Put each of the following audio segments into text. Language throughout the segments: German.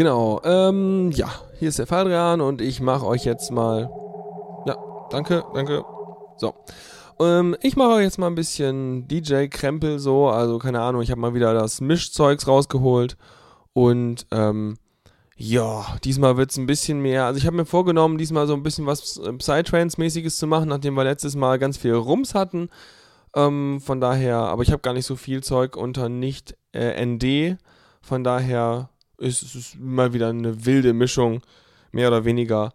Genau. Ähm, ja, hier ist der Fadrian und ich mache euch jetzt mal. Ja, danke, danke. So. Ähm, ich mache euch jetzt mal ein bisschen DJ-Krempel so. Also, keine Ahnung, ich habe mal wieder das Mischzeugs rausgeholt. Und, ähm, ja, diesmal wird es ein bisschen mehr. Also, ich habe mir vorgenommen, diesmal so ein bisschen was äh, Psytrance-mäßiges zu machen, nachdem wir letztes Mal ganz viel Rums hatten. Ähm, von daher, aber ich habe gar nicht so viel Zeug unter nicht äh, ND. Von daher ist es mal wieder eine wilde Mischung, mehr oder weniger.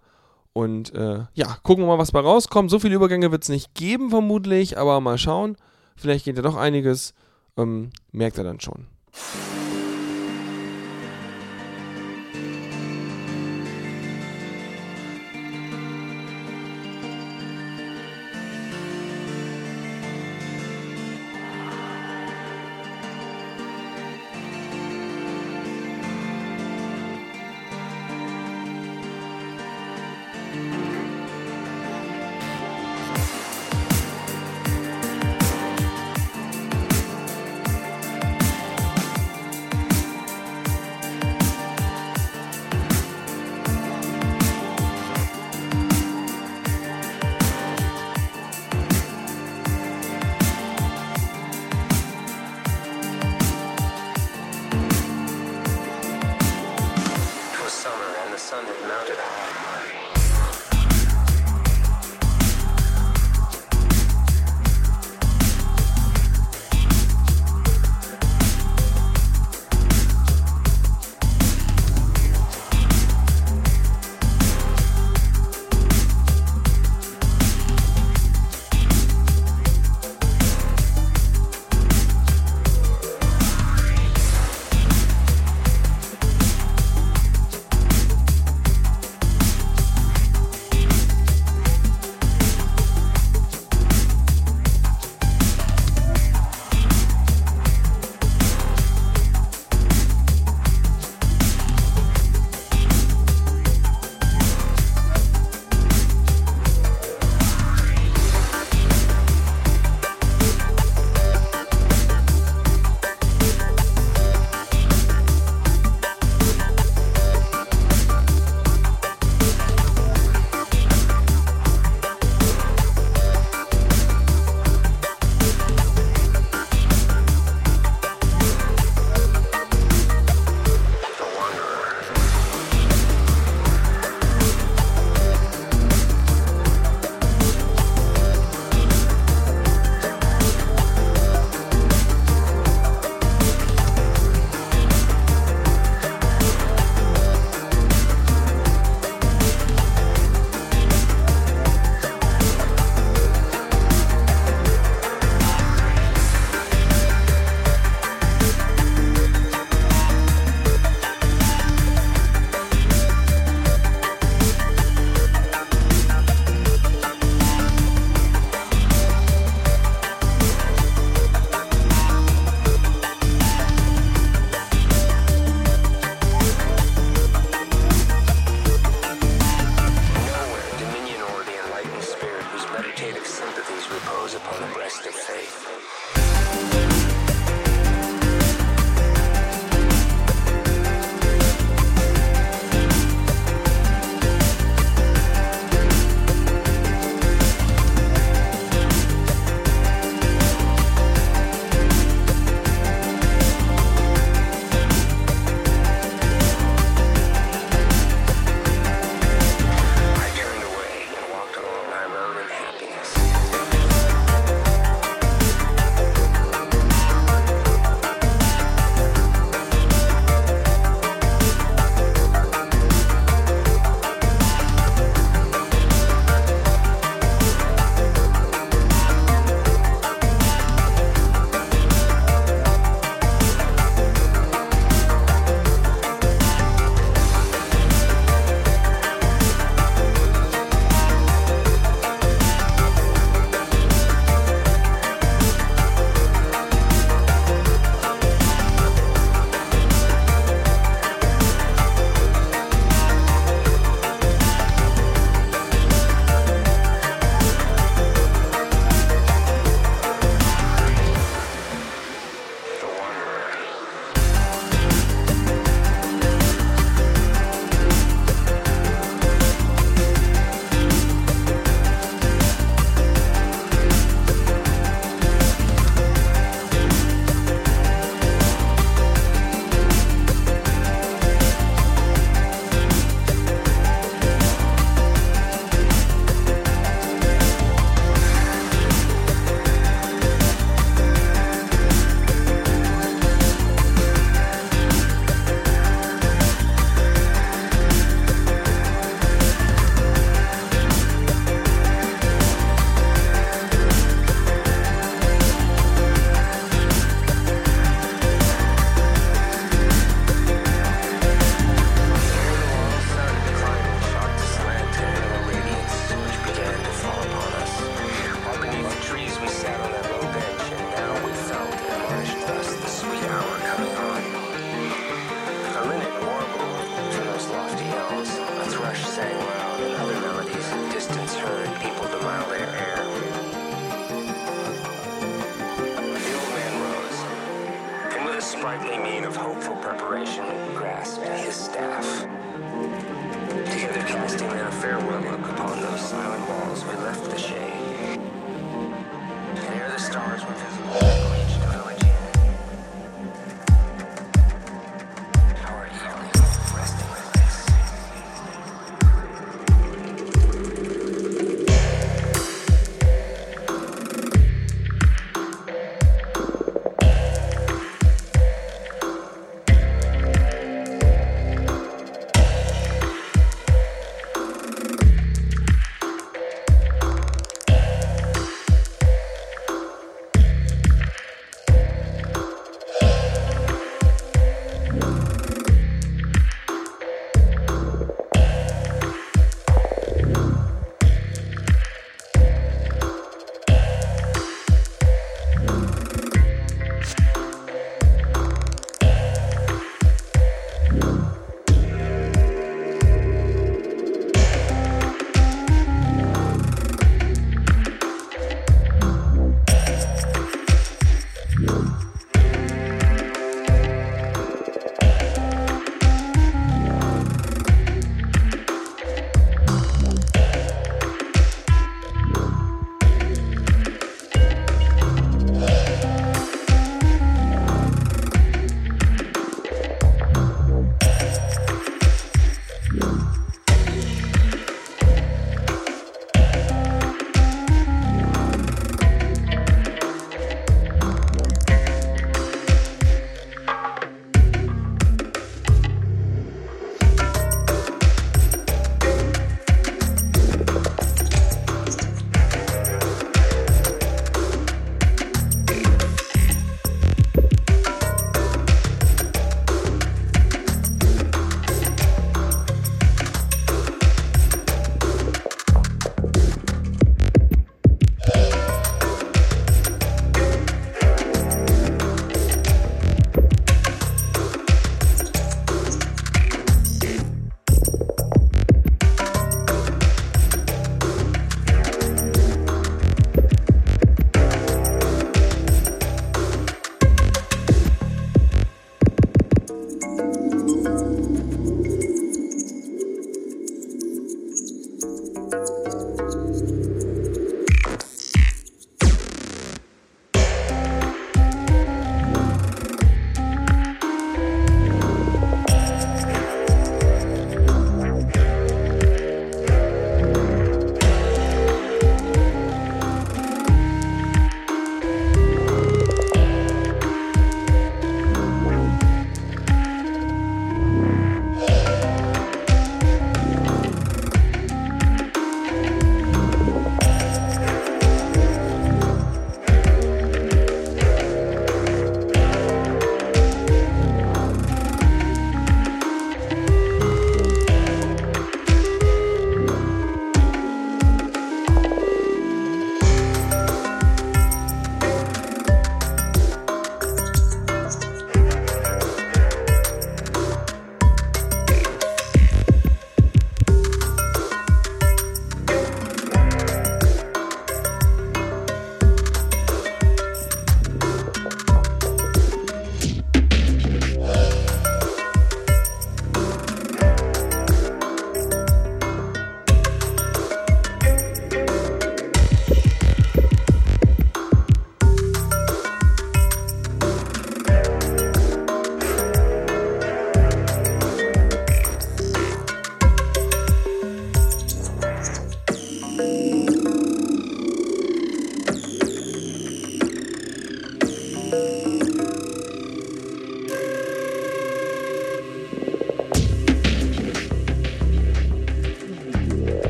Und äh, ja, gucken wir mal, was bei rauskommt. So viele Übergänge wird es nicht geben, vermutlich, aber mal schauen. Vielleicht geht ja doch einiges. Ähm, merkt er dann schon.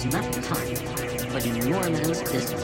is not defined, but in Moorman's discourse.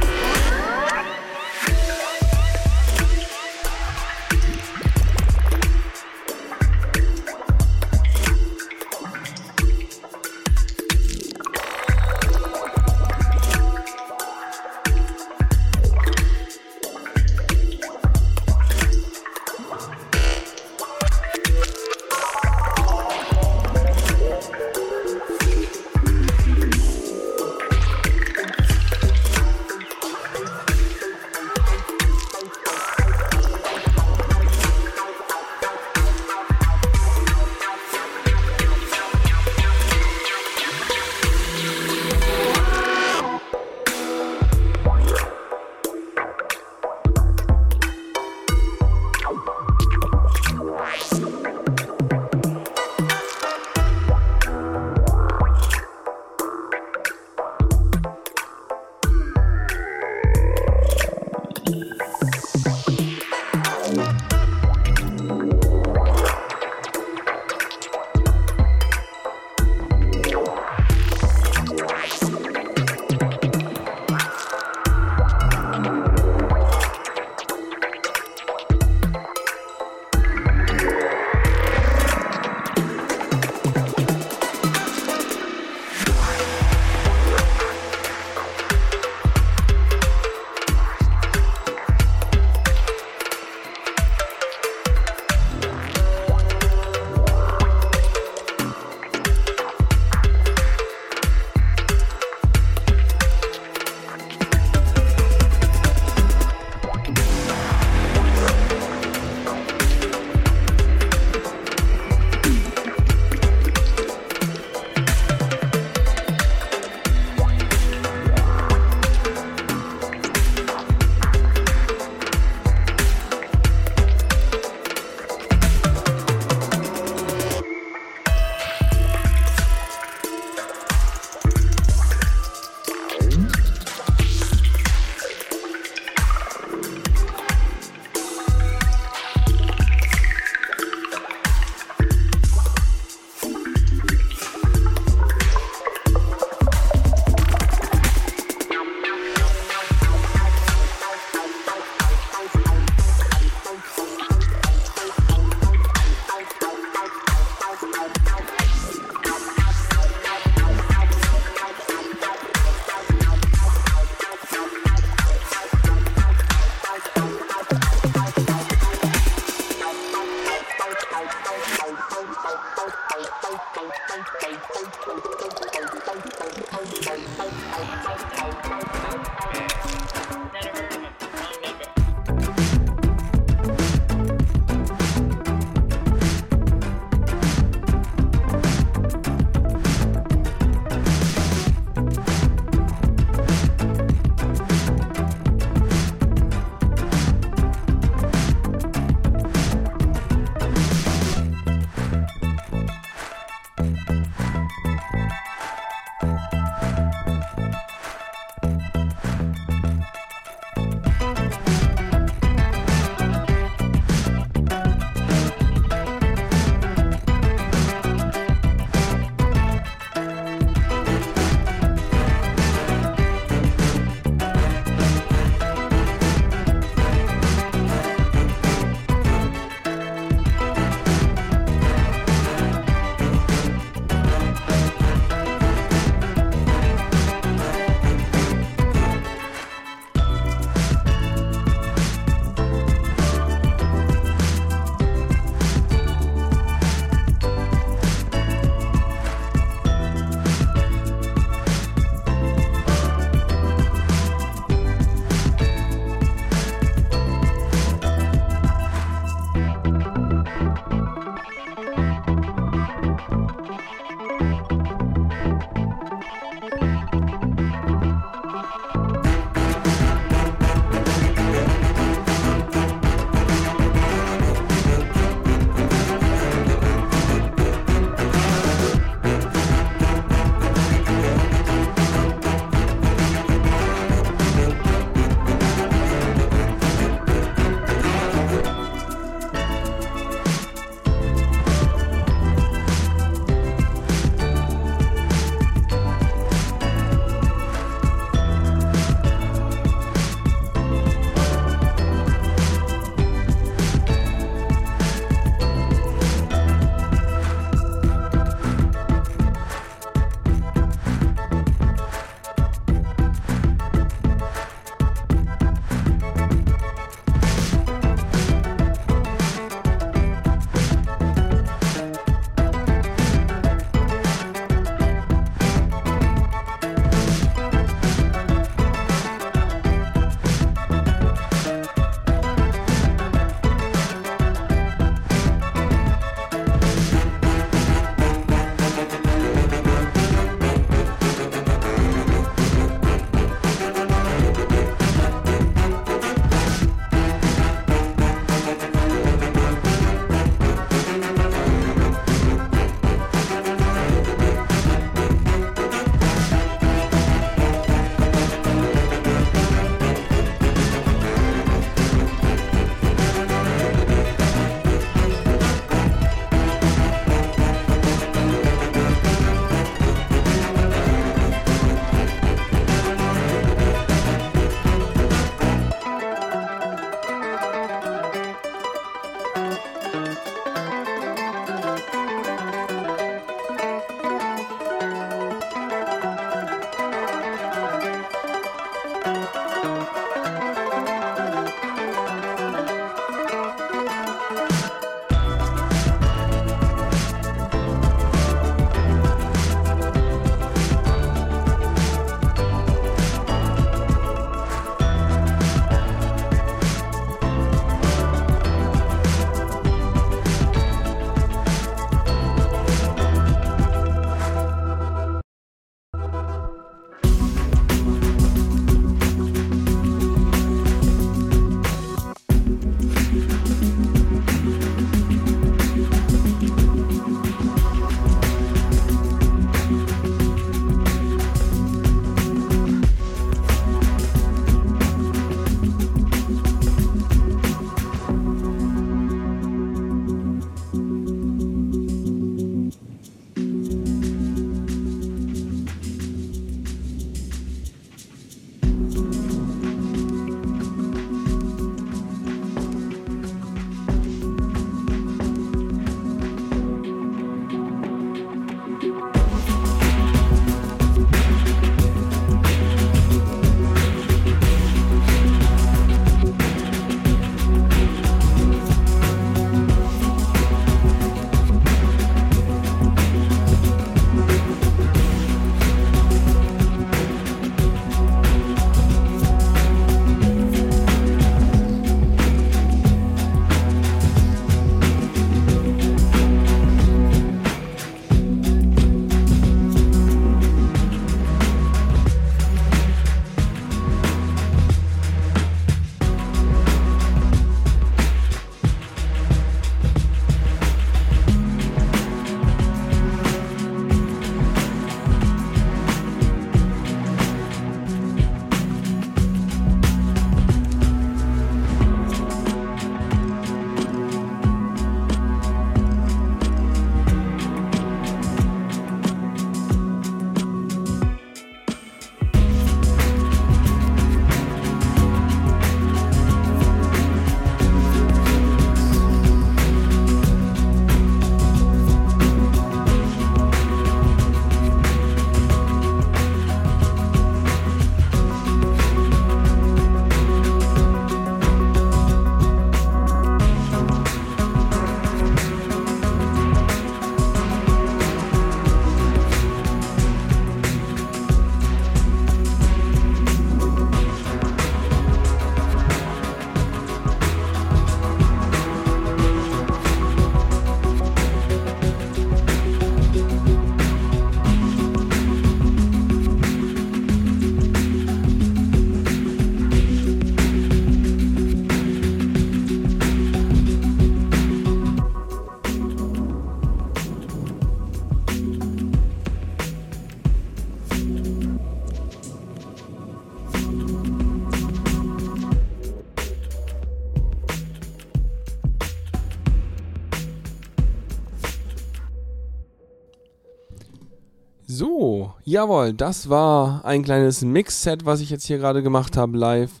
Jawohl, das war ein kleines Mix-Set, was ich jetzt hier gerade gemacht habe live.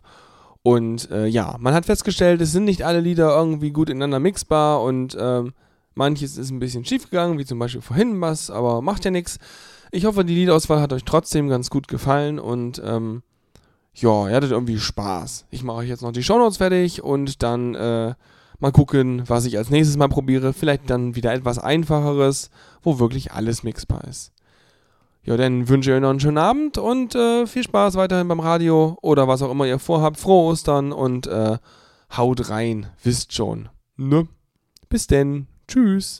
Und äh, ja, man hat festgestellt, es sind nicht alle Lieder irgendwie gut ineinander mixbar und ähm, manches ist ein bisschen schief gegangen, wie zum Beispiel vorhin was, aber macht ja nichts. Ich hoffe, die Liedauswahl hat euch trotzdem ganz gut gefallen und ähm, ja, ihr hattet irgendwie Spaß. Ich mache euch jetzt noch die Shownotes fertig und dann äh, mal gucken, was ich als nächstes mal probiere. Vielleicht dann wieder etwas einfacheres, wo wirklich alles mixbar ist. Ja, dann wünsche ich euch noch einen schönen Abend und äh, viel Spaß weiterhin beim Radio oder was auch immer ihr vorhabt. Frohe Ostern und äh, haut rein, wisst schon. Ne? Bis denn. Tschüss.